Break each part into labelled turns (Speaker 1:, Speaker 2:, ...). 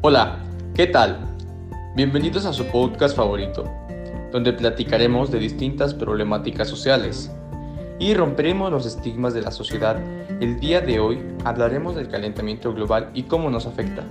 Speaker 1: Hola, ¿qué tal? Bienvenidos a su podcast favorito, donde platicaremos de distintas problemáticas sociales y romperemos los estigmas de la sociedad. El día de hoy hablaremos del calentamiento global y cómo nos afecta.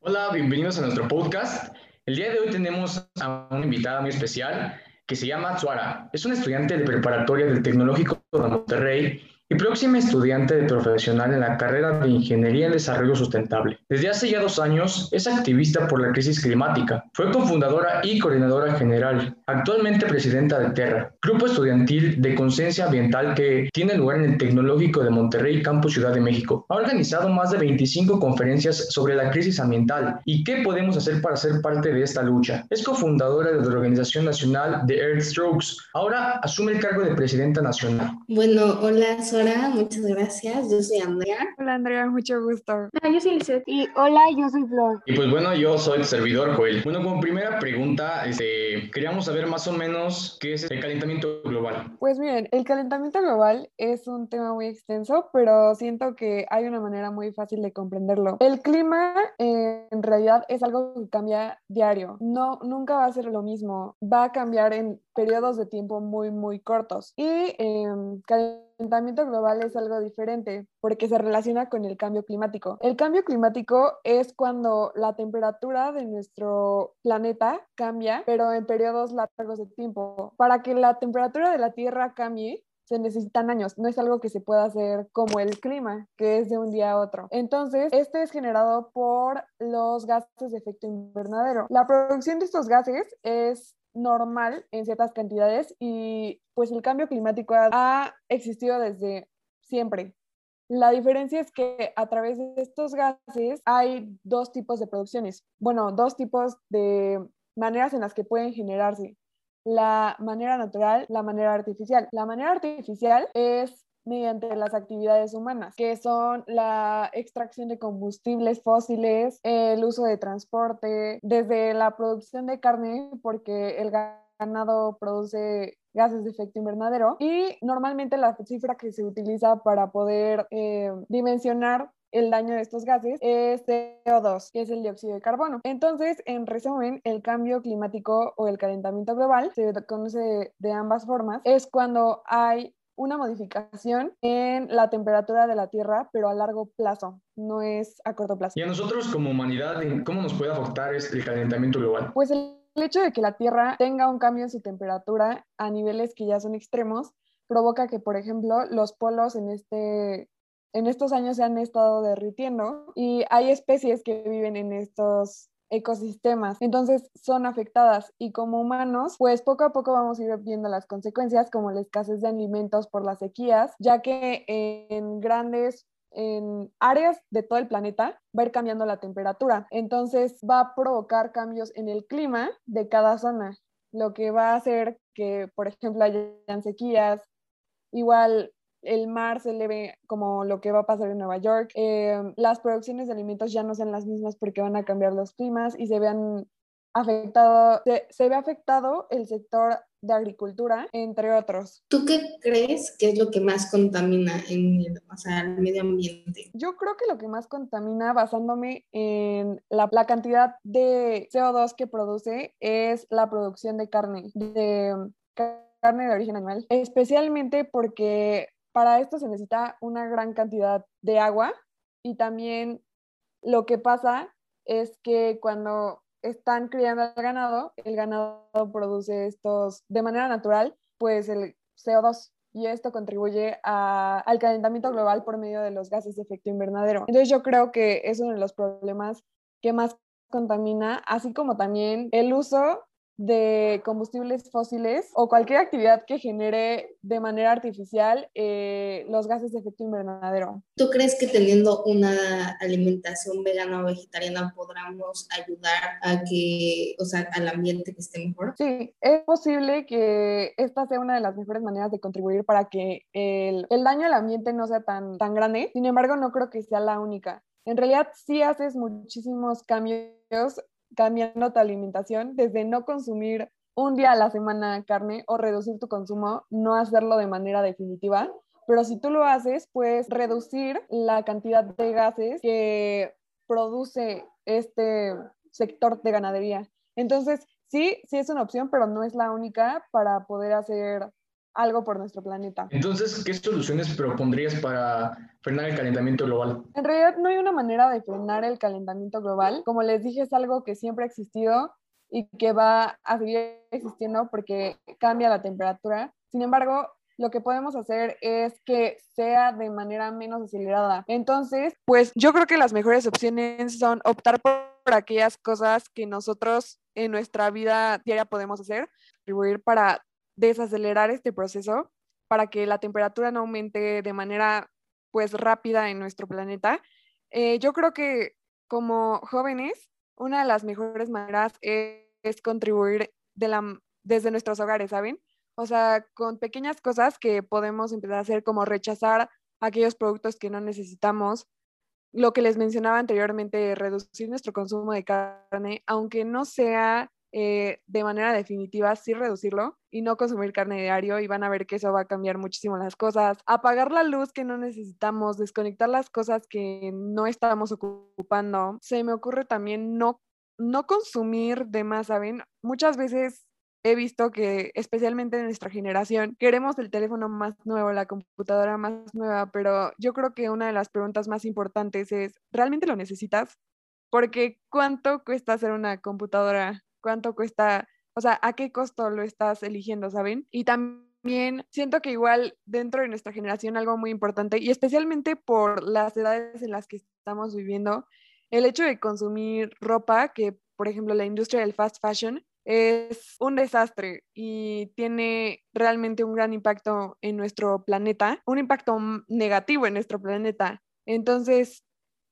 Speaker 1: Hola, bienvenidos a nuestro podcast. El día de hoy tenemos a una invitada muy especial que se llama Tsuara. Es una estudiante de preparatoria del Tecnológico de Monterrey y próxima estudiante de profesional en la carrera de Ingeniería en Desarrollo Sustentable. Desde hace ya dos años es activista por la crisis climática. Fue cofundadora y coordinadora general, actualmente presidenta de Terra, grupo estudiantil de conciencia ambiental que tiene lugar en el Tecnológico de Monterrey, Campus Ciudad de México. Ha organizado más de 25 conferencias sobre la crisis ambiental y qué podemos hacer para ser parte de esta lucha. Es cofundadora de la Organización Nacional de Earth Strokes. Ahora asume el cargo de presidenta nacional.
Speaker 2: Bueno, hola, soy Hola, muchas gracias. Yo soy Andrea.
Speaker 3: Hola Andrea, mucho gusto.
Speaker 4: Hola, ah, yo soy Lizeth.
Speaker 5: Y hola, yo soy Flor.
Speaker 1: Y pues bueno, yo soy el servidor Joel. Bueno, como primera pregunta, este, queríamos saber más o menos qué es el calentamiento global.
Speaker 3: Pues miren, el calentamiento global es un tema muy extenso, pero siento que hay una manera muy fácil de comprenderlo. El clima eh, en realidad es algo que cambia diario. No, nunca va a ser lo mismo. Va a cambiar en periodos de tiempo muy, muy cortos. Y eh, calentamiento global es algo diferente porque se relaciona con el cambio climático. El cambio climático es cuando la temperatura de nuestro planeta cambia, pero en periodos largos de tiempo. Para que la temperatura de la Tierra cambie, se necesitan años, no es algo que se pueda hacer como el clima, que es de un día a otro. Entonces, este es generado por los gases de efecto invernadero. La producción de estos gases es normal en ciertas cantidades y pues el cambio climático ha existido desde siempre. La diferencia es que a través de estos gases hay dos tipos de producciones, bueno, dos tipos de maneras en las que pueden generarse. La manera natural, la manera artificial. La manera artificial es mediante las actividades humanas, que son la extracción de combustibles fósiles, el uso de transporte, desde la producción de carne, porque el ganado produce gases de efecto invernadero y normalmente la cifra que se utiliza para poder eh, dimensionar el daño de estos gases es CO2, que es el dióxido de carbono. Entonces, en resumen, el cambio climático o el calentamiento global, se conoce de ambas formas, es cuando hay una modificación en la temperatura de la Tierra, pero a largo plazo, no es a corto plazo.
Speaker 1: ¿Y a nosotros como humanidad, cómo nos puede afectar el calentamiento global?
Speaker 3: Pues el, hecho de que la Tierra tenga un cambio en su temperatura a niveles que ya son extremos, provoca que, por ejemplo, los polos en este en estos años se han estado derritiendo y hay especies que viven en estos ecosistemas. Entonces son afectadas y como humanos, pues poco a poco vamos a ir viendo las consecuencias como la escasez de alimentos por las sequías, ya que en grandes en áreas de todo el planeta va a ir cambiando la temperatura. Entonces va a provocar cambios en el clima de cada zona, lo que va a hacer que, por ejemplo, hayan sequías, igual el mar se le ve como lo que va a pasar en Nueva York. Eh, las producciones de alimentos ya no son las mismas porque van a cambiar los climas y se vean afectado, se, ve afectado el sector de agricultura, entre otros.
Speaker 2: ¿Tú qué crees que es lo que más contamina en el, el medio ambiente?
Speaker 3: Yo creo que lo que más contamina, basándome en la, la, cantidad de CO2 que produce, es la producción de carne, de carne de origen animal, especialmente porque para esto se necesita una gran cantidad de agua y también lo que pasa es que cuando están criando al ganado, el ganado produce estos de manera natural, pues el CO2 y esto contribuye al calentamiento global por medio de los gases de efecto invernadero. Entonces yo creo que es uno de los problemas que más contamina, así como también el uso de combustibles fósiles o cualquier actividad que genere de manera artificial eh, los gases de efecto invernadero.
Speaker 2: ¿Tú crees que teniendo una alimentación vegana o vegetariana podamos ayudar a que, o sea, al ambiente que esté mejor?
Speaker 3: Sí, es posible que esta sea una de las mejores maneras de contribuir para que el, el daño al ambiente no sea tan, tan grande. Sin embargo, no creo que sea la única. En realidad, sí haces muchísimos cambios cambiando tu alimentación, desde no consumir un día a la semana carne o reducir tu consumo, no hacerlo de manera definitiva, pero si tú lo haces, puedes reducir la cantidad de gases que produce este sector de ganadería. Entonces, sí, sí es una opción, pero no es la única para poder hacer algo por nuestro planeta.
Speaker 1: Entonces, ¿qué soluciones propondrías para frenar el calentamiento global?
Speaker 3: En realidad no hay una manera de frenar el calentamiento global. Como les dije, es algo que siempre ha existido y que va a seguir existiendo porque cambia la temperatura. Sin embargo, lo que podemos hacer es que sea de manera menos acelerada. Entonces, pues yo creo que las mejores opciones son optar por, aquellas cosas que nosotros en nuestra vida diaria podemos hacer, contribuir para desacelerar este proceso para que la temperatura no aumente de manera pues rápida en nuestro planeta. Eh, yo creo que como jóvenes, una de las mejores maneras es, contribuir de la, desde nuestros hogares, ¿saben? O sea, con pequeñas cosas que podemos empezar a hacer como rechazar aquellos productos que no necesitamos. Lo que les mencionaba anteriormente, reducir nuestro consumo de carne, aunque no sea eh, de manera definitiva sí reducirlo y no consumir carne diario y van a ver que eso va a cambiar muchísimo las cosas. Apagar la luz que no necesitamos, desconectar las cosas que no estamos ocupando. Se me ocurre también no, no consumir de más, ¿saben? Muchas veces he visto que especialmente en nuestra generación queremos el teléfono más nuevo, la computadora más nueva, pero yo creo que una de las preguntas más importantes es, ¿realmente lo necesitas? Porque ¿cuánto cuesta hacer una computadora cuánto cuesta, o sea, a qué costo lo estás eligiendo, ¿saben? Y también siento que igual dentro de nuestra generación algo muy importante, y especialmente por las edades en las que estamos viviendo, el hecho de consumir ropa, que por ejemplo la industria del fast fashion, es un desastre y tiene realmente un gran impacto en nuestro planeta, un impacto negativo en nuestro planeta. Entonces,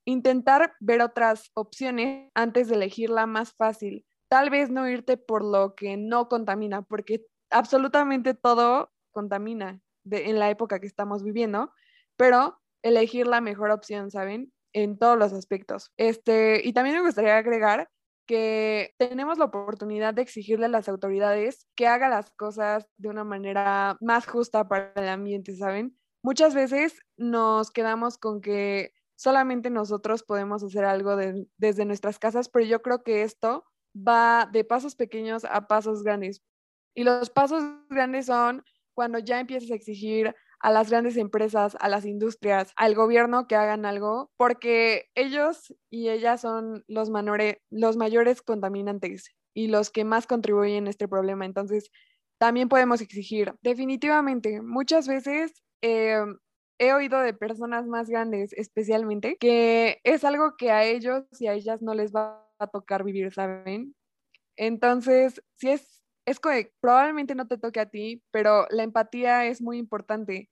Speaker 3: intentar ver otras opciones antes de elegir la más fácil tal vez no irte por lo que no contamina, porque absolutamente todo contamina en la época que estamos viviendo, pero elegir la mejor opción, ¿saben? En todos los aspectos. Este, y también me gustaría agregar que tenemos la oportunidad de exigirle a las autoridades que haga las cosas de una manera más justa para el ambiente, ¿saben? Muchas veces nos quedamos con que solamente nosotros podemos hacer algo desde nuestras casas, pero yo creo que esto va de pasos pequeños a pasos grandes. Y los pasos grandes son cuando ya empiezas a exigir a las grandes empresas, a las industrias, al gobierno que hagan algo, porque ellos y ellas son los, mayores contaminantes y los que más contribuyen a este problema. Entonces, también podemos exigir. Definitivamente, muchas veces eh, he oído de personas más grandes especialmente que es algo que a ellos y a ellas no les va a tocar vivir, ¿saben? Entonces, si es, es que probablemente no te toque a ti, pero la empatía es muy importante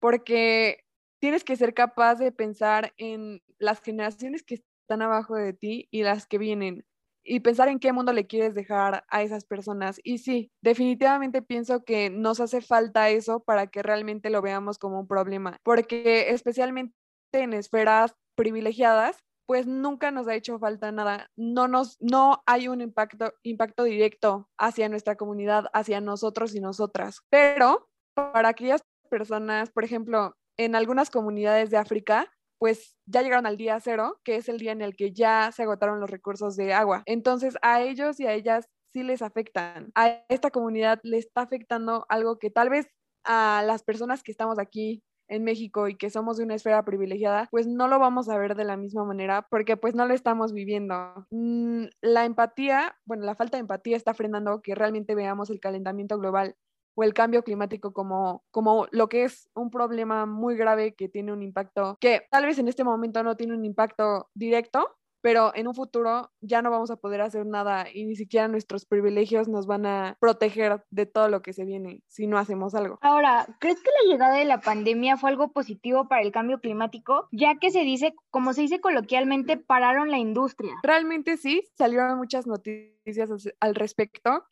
Speaker 3: porque tienes que ser capaz de pensar en las generaciones que están abajo de ti y las que vienen y pensar en qué mundo le quieres dejar a esas personas. Y sí, definitivamente pienso que nos hace falta eso para que realmente lo veamos como un problema, porque especialmente en esferas privilegiadas, pues nunca nos ha hecho falta nada. No, nos, no hay un impacto, impacto directo hacia nuestra comunidad, hacia nosotros y nosotras. Pero para aquellas personas, por ejemplo, en algunas comunidades de África, pues ya llegaron al día cero, que es el día en el que ya se agotaron los recursos de agua. Entonces a ellos y a ellas sí les afectan. A esta comunidad le está afectando algo que tal vez a las personas que estamos aquí en México y que somos de una esfera privilegiada, pues no lo vamos a ver de la misma manera porque pues no lo estamos viviendo. Mm, la empatía, bueno, la falta de empatía está frenando que realmente veamos el calentamiento global o el cambio climático como, como lo que es un problema muy grave que tiene un impacto que tal vez en este momento no tiene un impacto directo, pero en un futuro ya no vamos a poder hacer nada y ni siquiera nuestros privilegios nos van a proteger de todo lo que se viene si no hacemos algo.
Speaker 4: Ahora, ¿crees que la llegada de la pandemia fue algo positivo para el cambio climático? Ya que se dice, como se dice coloquialmente, pararon la industria.
Speaker 3: Realmente sí, salieron muchas noticias al respecto.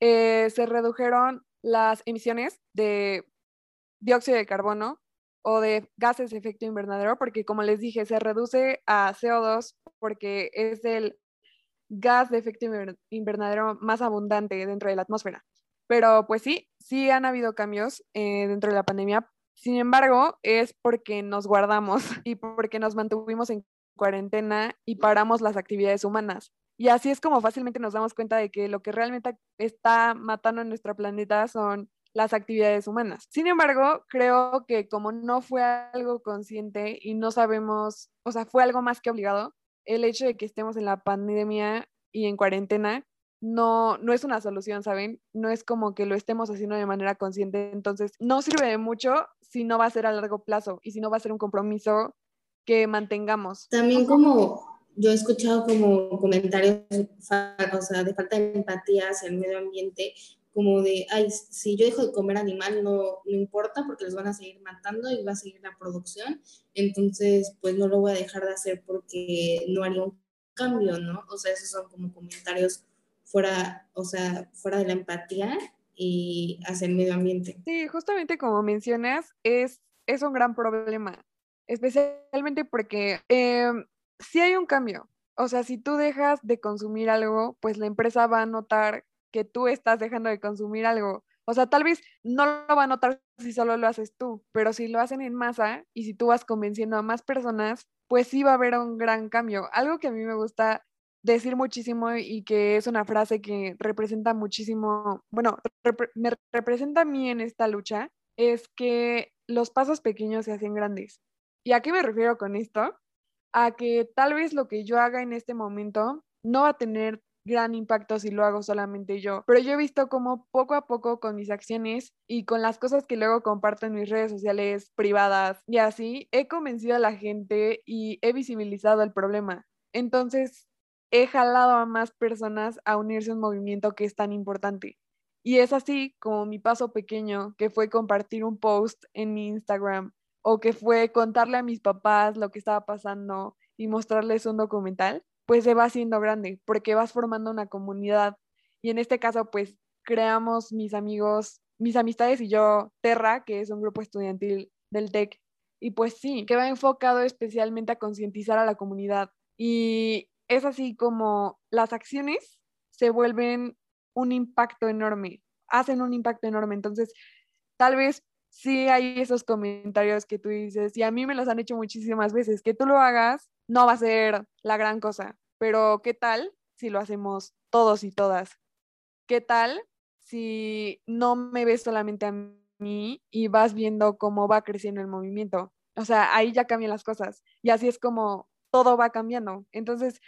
Speaker 3: Eh, se redujeron las emisiones de dióxido de carbono o de gases de efecto invernadero, porque como les dije, se reduce a CO2 porque es el gas de efecto invernadero más abundante dentro de la atmósfera. Pero pues sí, sí han habido cambios eh, dentro de la pandemia, Sin embargo, es porque nos guardamos y porque nos mantuvimos en cuarentena y paramos las actividades humanas. Y así es como fácilmente nos damos cuenta de que lo que realmente está matando a nuestro planeta son las actividades humanas. Sin embargo, creo que como no fue algo consciente y no sabemos, o sea, fue algo más que obligado, el hecho de que estemos en la pandemia y en cuarentena no, no es una solución, ¿saben? No es como que lo estemos haciendo de manera consciente. Entonces, no sirve de mucho si no va a ser a largo plazo y si no va a ser un compromiso que mantengamos.
Speaker 2: También como yo he escuchado como comentarios o sea, de falta de empatía hacia el medio ambiente, como de, ay, si yo dejo de comer animal no, no importa porque los van a seguir matando y va a seguir la producción, entonces pues no lo voy a dejar de hacer porque no haría un cambio, ¿no? O sea, esos son como comentarios fuera, o sea, fuera de la empatía y hacia el medio ambiente.
Speaker 3: Sí, justamente como mencionas, es, es un gran problema, especialmente porque eh, si hay un cambio. O sea, si tú dejas de consumir algo, pues la empresa va a notar que tú estás dejando de consumir algo. O sea, tal vez no lo va a notar si solo lo haces tú, pero si lo hacen en masa y si tú vas convenciendo a más personas, pues sí va a haber un gran cambio. Algo que a mí me gusta decir muchísimo y que es una frase que representa muchísimo, bueno, me representa a mí en esta lucha, es que los pasos pequeños se hacen grandes. ¿Y a qué me refiero con esto? A que tal vez lo que yo haga en este momento no va a tener gran impacto si lo hago solamente yo. Pero yo he visto como poco a poco con mis acciones y con las cosas que luego comparto en mis redes sociales privadas y así, he convencido a la gente y he visibilizado el problema. Entonces, he jalado a más personas a unirse a un movimiento que es tan importante. Y es así como mi paso pequeño, que fue compartir un post en mi Instagram o que fue contarle a mis papás lo que estaba pasando y mostrarles un documental, pues se va haciendo grande porque vas formando una comunidad. Y en este caso, pues creamos mis amigos, mis amistades y yo, Terra, que es un grupo estudiantil del TEC. Y pues sí, que va enfocado especialmente a concientizar a la comunidad. Y es así como las acciones se vuelven un impacto enorme, hacen un impacto enorme. Entonces, tal vez sí hay esos comentarios que tú dices, y a mí me los han hecho muchísimas veces, que tú lo hagas no va a ser la gran cosa, pero ¿qué tal si lo hacemos todos y todas? ¿Qué tal si no me ves solamente a mí y vas viendo cómo va creciendo el movimiento? O sea, ahí ya cambian las cosas y así es como todo va cambiando. Entonces,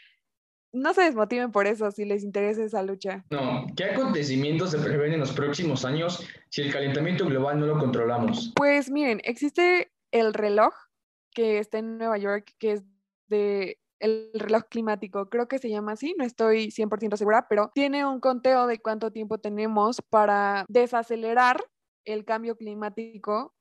Speaker 3: no se desmotiven por eso si les interesa esa lucha.
Speaker 1: No, ¿qué acontecimientos se prevén en los próximos años si el calentamiento global no lo controlamos?
Speaker 3: Pues miren, existe el reloj que está en Nueva York, que es de el reloj climático, creo que se llama así, no estoy 100% segura, pero tiene un conteo de cuánto tiempo tenemos para desacelerar el cambio climático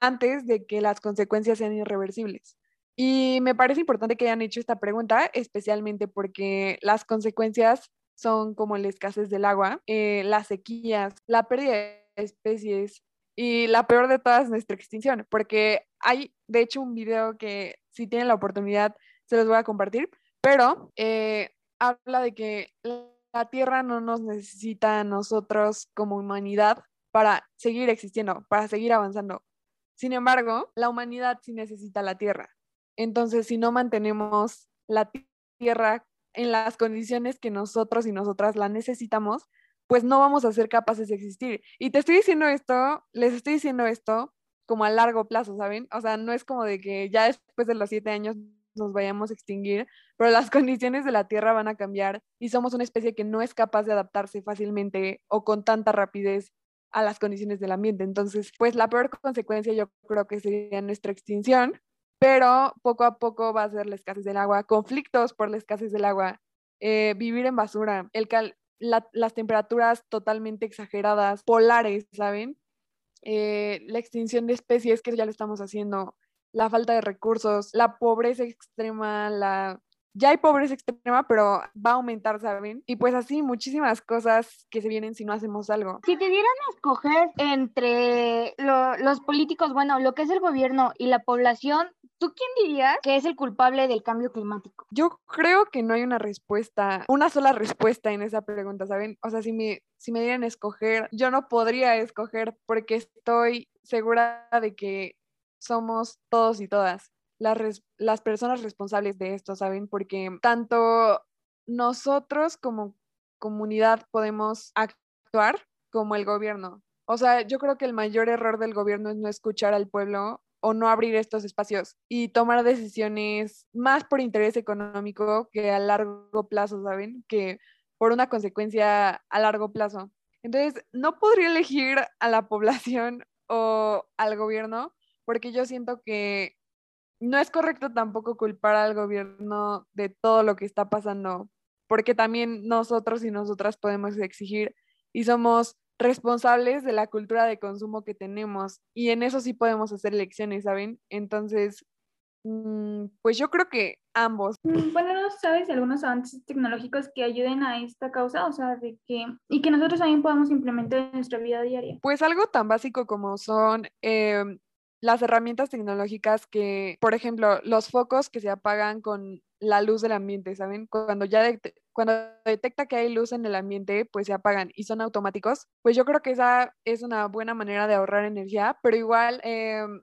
Speaker 3: antes de que las consecuencias sean irreversibles. Y me parece importante que hayan hecho esta pregunta, especialmente porque las consecuencias son como la escasez del agua, eh, las sequías, la pérdida de especies y la peor de todas, nuestra extinción, porque hay, de hecho, un video que si tienen la oportunidad se los voy a compartir, pero eh, habla de que la Tierra no nos necesita a nosotros como humanidad para seguir existiendo, para seguir avanzando. Sin embargo, la humanidad sí necesita la Tierra. Entonces, si no mantenemos la tierra en las condiciones que nosotros y nosotras la necesitamos, pues no vamos a ser capaces de existir. Y te estoy diciendo esto, les estoy diciendo esto como a largo plazo, ¿saben? O sea, no es como de que ya después de los siete años nos vayamos a extinguir, pero las condiciones de la Tierra van a cambiar y somos una especie que no es capaz de adaptarse fácilmente o con tanta rapidez a las condiciones del ambiente. Entonces, pues la peor consecuencia yo creo que sería nuestra extinción, pero poco a poco va a ser la escasez del agua, conflictos por la escasez del agua, eh, vivir en basura, el las temperaturas totalmente exageradas, polares, ¿saben? Eh, la extinción de especies, que ya lo estamos haciendo, la falta de recursos, la pobreza extrema, la... Ya hay pobreza extrema, pero va a aumentar, ¿saben? Y pues así muchísimas cosas que se vienen si no hacemos algo.
Speaker 4: Si te dieran a escoger entre los políticos, bueno, lo que es el gobierno y la población, ¿Tú quién dirías que es el culpable del cambio climático?
Speaker 3: Yo creo que no hay una respuesta, una sola respuesta en esa pregunta, ¿saben? O sea, si me, si me dieran escoger, yo no podría escoger porque estoy segura de que somos todos y todas las, las personas responsables de esto, ¿saben? Porque tanto nosotros como comunidad podemos actuar como el gobierno. O sea, yo creo que el mayor error del gobierno es no escuchar al pueblo o no abrir estos espacios y tomar decisiones más por interés económico que a largo plazo, ¿saben? Que por una consecuencia a largo plazo. Entonces, no podría elegir a la población o al gobierno porque yo siento que no es correcto tampoco culpar al gobierno de todo lo que está pasando, porque también nosotros y nosotras podemos exigir y somos responsables de la cultura de consumo que tenemos y en eso sí podemos hacer elecciones, ¿saben? Entonces, mm, pues yo creo que ambos.
Speaker 5: Mm, bueno, ¿no sabes algunos avances tecnológicos que ayuden a esta causa? O sea, de que, y que nosotros también podamos implementar en nuestra vida diaria.
Speaker 3: Pues algo tan básico como son em, las herramientas tecnológicas que, por ejemplo, los focos que se apagan con la luz del ambiente, ¿saben? Cuando ya cuando detecta que hay luz en el ambiente, pues se apagan y son automáticos. Pues yo creo que esa es una buena manera de ahorrar energía, pero igual, em,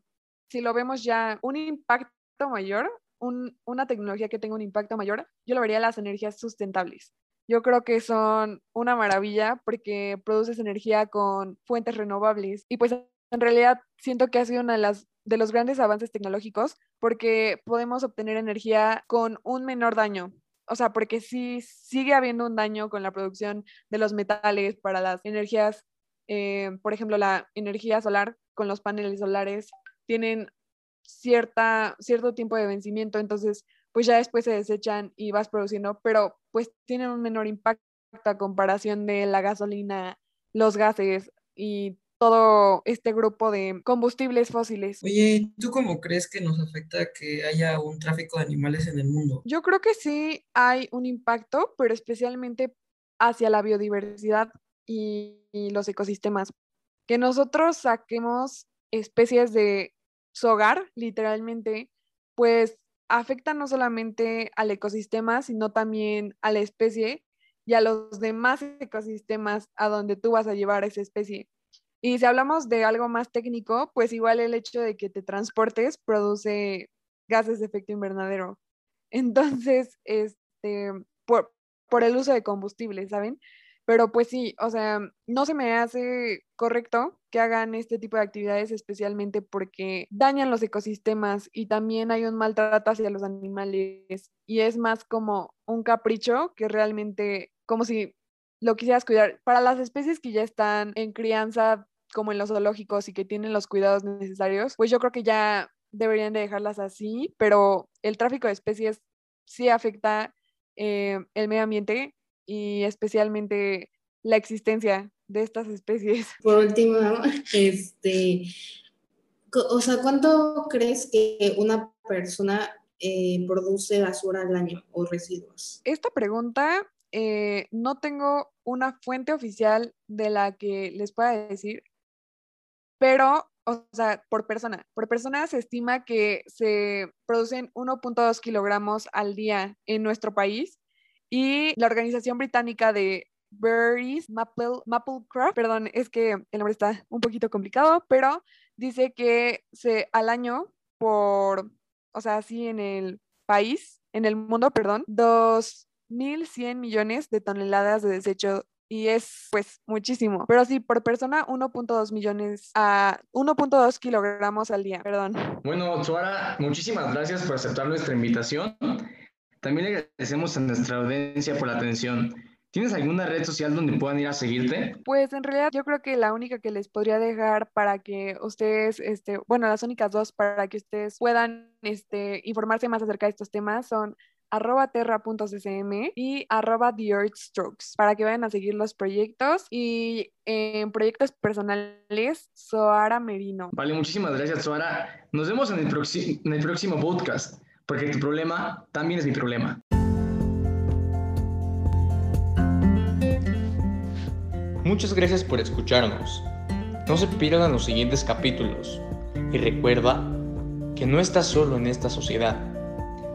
Speaker 3: si lo vemos ya un impacto mayor, una tecnología que tenga un impacto mayor, yo lo vería las energías sustentables. Yo creo que son una maravilla porque produces energía con fuentes renovables y pues en realidad siento que ha sido las, de los grandes avances tecnológicos porque podemos obtener energía con un menor daño. O sea, porque sí sigue habiendo un daño con la producción de los metales para las energías, eh, por ejemplo, la energía solar con los paneles solares tienen cierta, cierto tiempo de vencimiento, entonces pues ya después se desechan y vas produciendo, pero pues tienen un menor impacto a comparación de la gasolina, los gases y todo este grupo de combustibles fósiles.
Speaker 6: Oye, ¿tú cómo crees que nos afecta que haya un tráfico de animales en el mundo?
Speaker 3: Yo creo que sí hay un impacto, pero especialmente hacia la biodiversidad y, los ecosistemas. Que nosotros saquemos especies de su hogar, literalmente, pues afecta no solamente al ecosistema, sino también a la especie y a los demás ecosistemas a donde tú vas a llevar esa especie. Y si hablamos de algo más técnico, pues igual el hecho de que te transportes produce gases de efecto invernadero. Entonces, este, por, por el uso de combustible, ¿saben? Pero pues sí, o sea, no se me hace correcto que hagan este tipo de actividades, especialmente porque dañan los ecosistemas y también hay un maltrato hacia los animales y es más como un capricho que realmente como si lo quisieras cuidar. Para las especies que ya están en crianza como en los zoológicos y que tienen los cuidados necesarios, pues yo creo que ya deberían de dejarlas así, pero el tráfico de especies sí afecta eh, el medio ambiente y especialmente la existencia de estas especies.
Speaker 2: Por último, este, o sea, ¿cuánto crees que una persona eh, produce basura al año o residuos?
Speaker 3: Esta pregunta eh, no tengo una fuente oficial de la que les pueda decir, pero, o sea, por persona. Por persona se estima que se producen 1.2 kilogramos al día en nuestro país y la organización británica de Berries Maple, Maplecraft, perdón, es que el nombre está un poquito complicado, pero dice que se al año por, o sea, así en el país, en el mundo, perdón, 2.100 millones de toneladas de desecho y es pues muchísimo. Pero sí, por persona 1.2 millones a 1.2 kilogramos al día, perdón.
Speaker 1: Bueno, Suara, muchísimas gracias por aceptar nuestra invitación. También le agradecemos a nuestra audiencia por la atención. ¿Tienes alguna red social donde puedan ir a seguirte?
Speaker 3: Pues en realidad yo creo que la única que les podría dejar para que ustedes, este, bueno, las únicas dos para que ustedes puedan este, informarse más acerca de estos temas son arroba terra.ccm y arroba the Earth Strokes para que vayan a seguir los proyectos y en proyectos personales, Soara Merino.
Speaker 1: Vale, muchísimas gracias, Soara. Nos vemos en el, en el próximo podcast, porque tu problema también es mi problema. Muchas gracias por escucharnos. No se pierdan los siguientes capítulos. Y recuerda,
Speaker 7: que no estás solo en esta sociedad,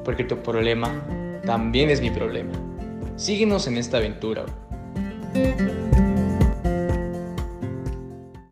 Speaker 7: porque tu problema también es mi problema. Síguenos en esta aventura.